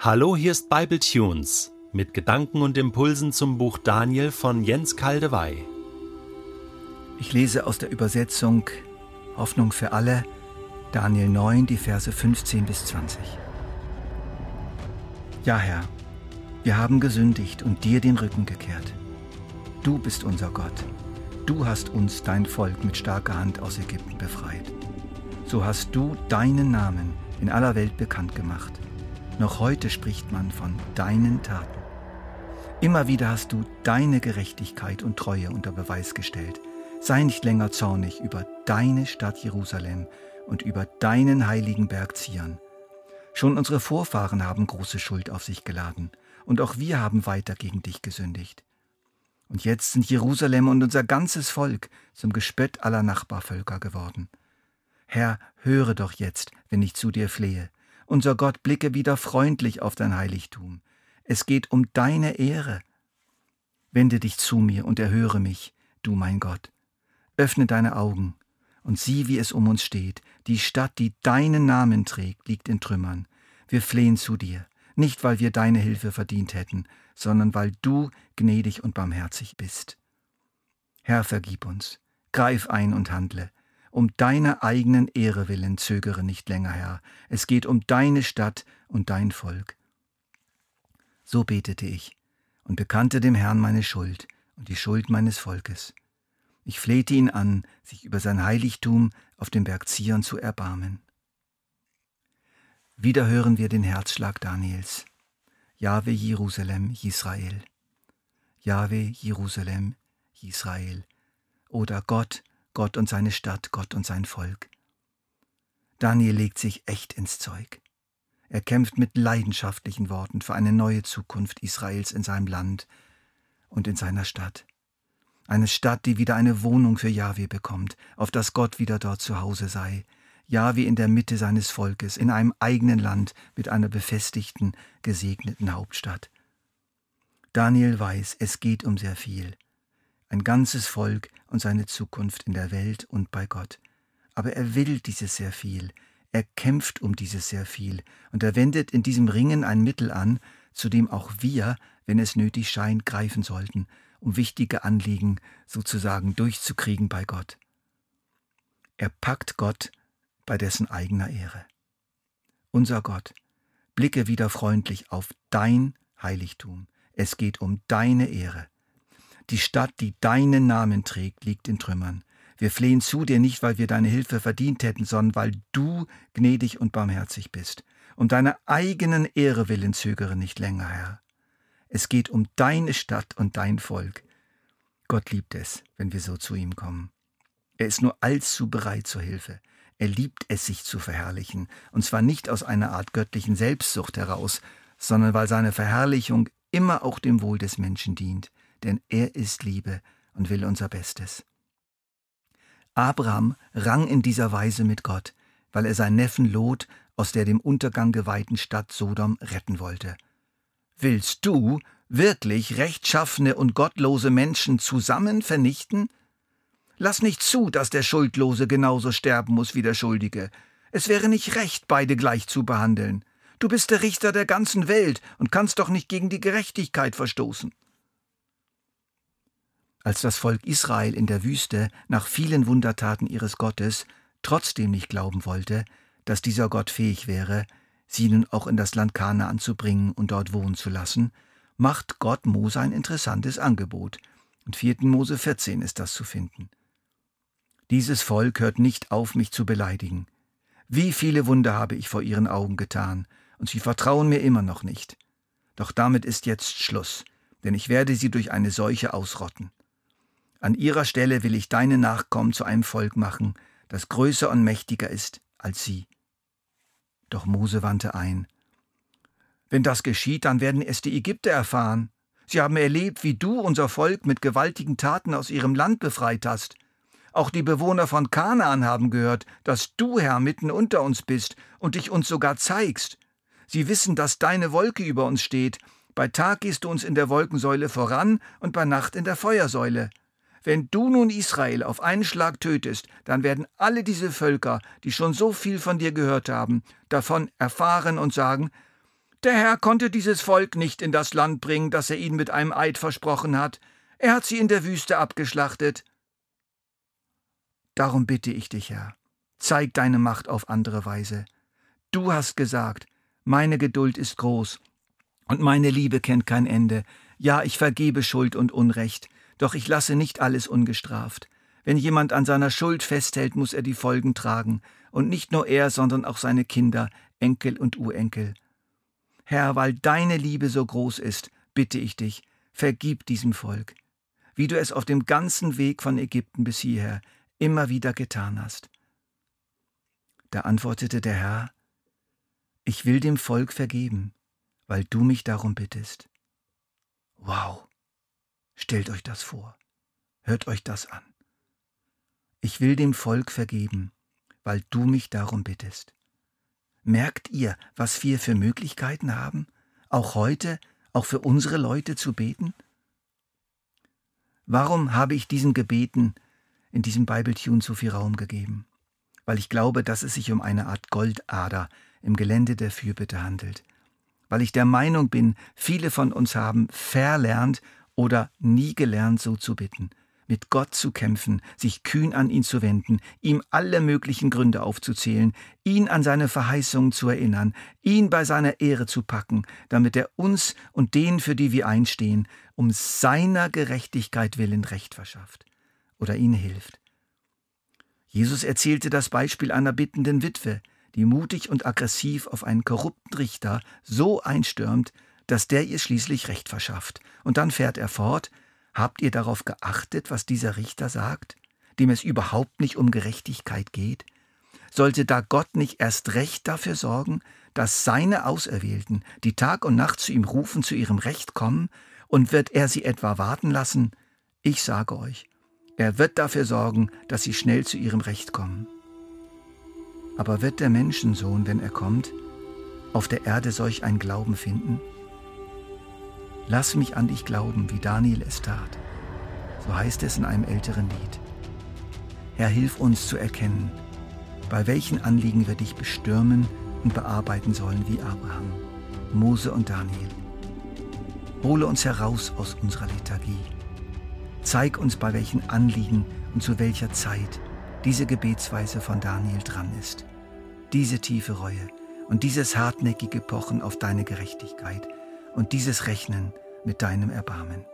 Hallo, hier ist Bible Tunes mit Gedanken und Impulsen zum Buch Daniel von Jens Kaldewey. Ich lese aus der Übersetzung Hoffnung für alle, Daniel 9, die Verse 15 bis 20. Ja, Herr, wir haben gesündigt und dir den Rücken gekehrt. Du bist unser Gott. Du hast uns, dein Volk, mit starker Hand aus Ägypten befreit. So hast du deinen Namen in aller Welt bekannt gemacht noch heute spricht man von deinen Taten. Immer wieder hast du deine Gerechtigkeit und Treue unter Beweis gestellt. Sei nicht länger zornig über deine Stadt Jerusalem und über deinen heiligen Berg Zion. Schon unsere Vorfahren haben große Schuld auf sich geladen, und auch wir haben weiter gegen dich gesündigt. Und jetzt sind Jerusalem und unser ganzes Volk zum Gespött aller Nachbarvölker geworden. Herr, höre doch jetzt, wenn ich zu dir flehe. Unser Gott, blicke wieder freundlich auf dein Heiligtum. Es geht um deine Ehre. Wende dich zu mir und erhöre mich, du mein Gott. Öffne deine Augen und sieh, wie es um uns steht. Die Stadt, die deinen Namen trägt, liegt in Trümmern. Wir flehen zu dir, nicht weil wir deine Hilfe verdient hätten, sondern weil du gnädig und barmherzig bist. Herr, vergib uns, greif ein und handle, um deiner eigenen Ehre willen zögere nicht länger, Herr. Es geht um deine Stadt und dein Volk. So betete ich und bekannte dem Herrn meine Schuld und die Schuld meines Volkes. Ich flehte ihn an, sich über sein Heiligtum auf dem Berg Zion zu erbarmen. Wieder hören wir den Herzschlag Daniels. Jahwe Jerusalem, Israel. Jahwe Jerusalem, Israel. Oder Gott, Gott und seine Stadt, Gott und sein Volk. Daniel legt sich echt ins Zeug. Er kämpft mit leidenschaftlichen Worten für eine neue Zukunft Israels in seinem Land und in seiner Stadt. Eine Stadt, die wieder eine Wohnung für Jahwe bekommt, auf das Gott wieder dort zu Hause sei. Jahwe in der Mitte seines Volkes, in einem eigenen Land mit einer befestigten, gesegneten Hauptstadt. Daniel weiß, es geht um sehr viel ein ganzes Volk und seine Zukunft in der Welt und bei Gott. Aber er will dieses sehr viel, er kämpft um dieses sehr viel, und er wendet in diesem Ringen ein Mittel an, zu dem auch wir, wenn es nötig scheint, greifen sollten, um wichtige Anliegen sozusagen durchzukriegen bei Gott. Er packt Gott bei dessen eigener Ehre. Unser Gott, blicke wieder freundlich auf dein Heiligtum. Es geht um deine Ehre. Die Stadt, die deinen Namen trägt, liegt in Trümmern. Wir flehen zu dir nicht, weil wir deine Hilfe verdient hätten, sondern weil du gnädig und barmherzig bist. Um deiner eigenen Ehre willen zögere nicht länger, Herr. Es geht um deine Stadt und dein Volk. Gott liebt es, wenn wir so zu ihm kommen. Er ist nur allzu bereit zur Hilfe. Er liebt es, sich zu verherrlichen, und zwar nicht aus einer Art göttlichen Selbstsucht heraus, sondern weil seine Verherrlichung immer auch dem Wohl des Menschen dient denn er ist Liebe und will unser Bestes. Abraham rang in dieser Weise mit Gott, weil er seinen Neffen Lot aus der dem Untergang geweihten Stadt Sodom retten wollte. Willst du wirklich rechtschaffene und gottlose Menschen zusammen vernichten? Lass nicht zu, dass der Schuldlose genauso sterben muss wie der Schuldige. Es wäre nicht recht, beide gleich zu behandeln. Du bist der Richter der ganzen Welt und kannst doch nicht gegen die Gerechtigkeit verstoßen. Als das Volk Israel in der Wüste nach vielen Wundertaten ihres Gottes trotzdem nicht glauben wollte, dass dieser Gott fähig wäre, sie nun auch in das Land Kanaan zu bringen und dort wohnen zu lassen, macht Gott Mose ein interessantes Angebot. In 4. Mose 14 ist das zu finden. Dieses Volk hört nicht auf, mich zu beleidigen. Wie viele Wunder habe ich vor ihren Augen getan, und sie vertrauen mir immer noch nicht. Doch damit ist jetzt Schluss, denn ich werde sie durch eine Seuche ausrotten. An ihrer Stelle will ich deine Nachkommen zu einem Volk machen, das größer und mächtiger ist als sie. Doch Mose wandte ein. Wenn das geschieht, dann werden es die Ägypter erfahren. Sie haben erlebt, wie du unser Volk mit gewaltigen Taten aus ihrem Land befreit hast. Auch die Bewohner von Kanaan haben gehört, dass du, Herr, mitten unter uns bist und dich uns sogar zeigst. Sie wissen, dass deine Wolke über uns steht. Bei Tag gehst du uns in der Wolkensäule voran und bei Nacht in der Feuersäule. Wenn du nun Israel auf einen Schlag tötest, dann werden alle diese Völker, die schon so viel von dir gehört haben, davon erfahren und sagen, Der Herr konnte dieses Volk nicht in das Land bringen, das er ihnen mit einem Eid versprochen hat. Er hat sie in der Wüste abgeschlachtet. Darum bitte ich dich, Herr, zeig deine Macht auf andere Weise. Du hast gesagt, meine Geduld ist groß und meine Liebe kennt kein Ende. Ja, ich vergebe Schuld und Unrecht, doch ich lasse nicht alles ungestraft. Wenn jemand an seiner Schuld festhält, muss er die Folgen tragen, und nicht nur er, sondern auch seine Kinder, Enkel und Urenkel. Herr, weil deine Liebe so groß ist, bitte ich dich, vergib diesem Volk, wie du es auf dem ganzen Weg von Ägypten bis hierher immer wieder getan hast. Da antwortete der Herr, ich will dem Volk vergeben, weil du mich darum bittest. Wow, stellt euch das vor, hört euch das an. Ich will dem Volk vergeben, weil du mich darum bittest. Merkt ihr, was wir für Möglichkeiten haben, auch heute, auch für unsere Leute zu beten? Warum habe ich diesen Gebeten in diesem Bible-Tune so viel Raum gegeben? Weil ich glaube, dass es sich um eine Art Goldader im Gelände der Fürbitte handelt. Weil ich der Meinung bin, viele von uns haben verlernt oder nie gelernt, so zu bitten mit Gott zu kämpfen, sich kühn an ihn zu wenden, ihm alle möglichen Gründe aufzuzählen, ihn an seine Verheißungen zu erinnern, ihn bei seiner Ehre zu packen, damit er uns und denen, für die wir einstehen, um seiner Gerechtigkeit willen Recht verschafft oder ihnen hilft. Jesus erzählte das Beispiel einer bittenden Witwe, die mutig und aggressiv auf einen korrupten Richter so einstürmt, dass der ihr schließlich Recht verschafft. Und dann fährt er fort, Habt ihr darauf geachtet, was dieser Richter sagt, dem es überhaupt nicht um Gerechtigkeit geht? Sollte da Gott nicht erst recht dafür sorgen, dass seine Auserwählten, die Tag und Nacht zu ihm rufen, zu ihrem Recht kommen, und wird er sie etwa warten lassen? Ich sage euch, er wird dafür sorgen, dass sie schnell zu ihrem Recht kommen. Aber wird der Menschensohn, wenn er kommt, auf der Erde solch ein Glauben finden? Lass mich an dich glauben, wie Daniel es tat. So heißt es in einem älteren Lied. Herr, hilf uns zu erkennen, bei welchen Anliegen wir dich bestürmen und bearbeiten sollen wie Abraham, Mose und Daniel. Hole uns heraus aus unserer Lethargie. Zeig uns, bei welchen Anliegen und zu welcher Zeit diese Gebetsweise von Daniel dran ist. Diese tiefe Reue und dieses hartnäckige Pochen auf deine Gerechtigkeit – und dieses Rechnen mit deinem Erbarmen.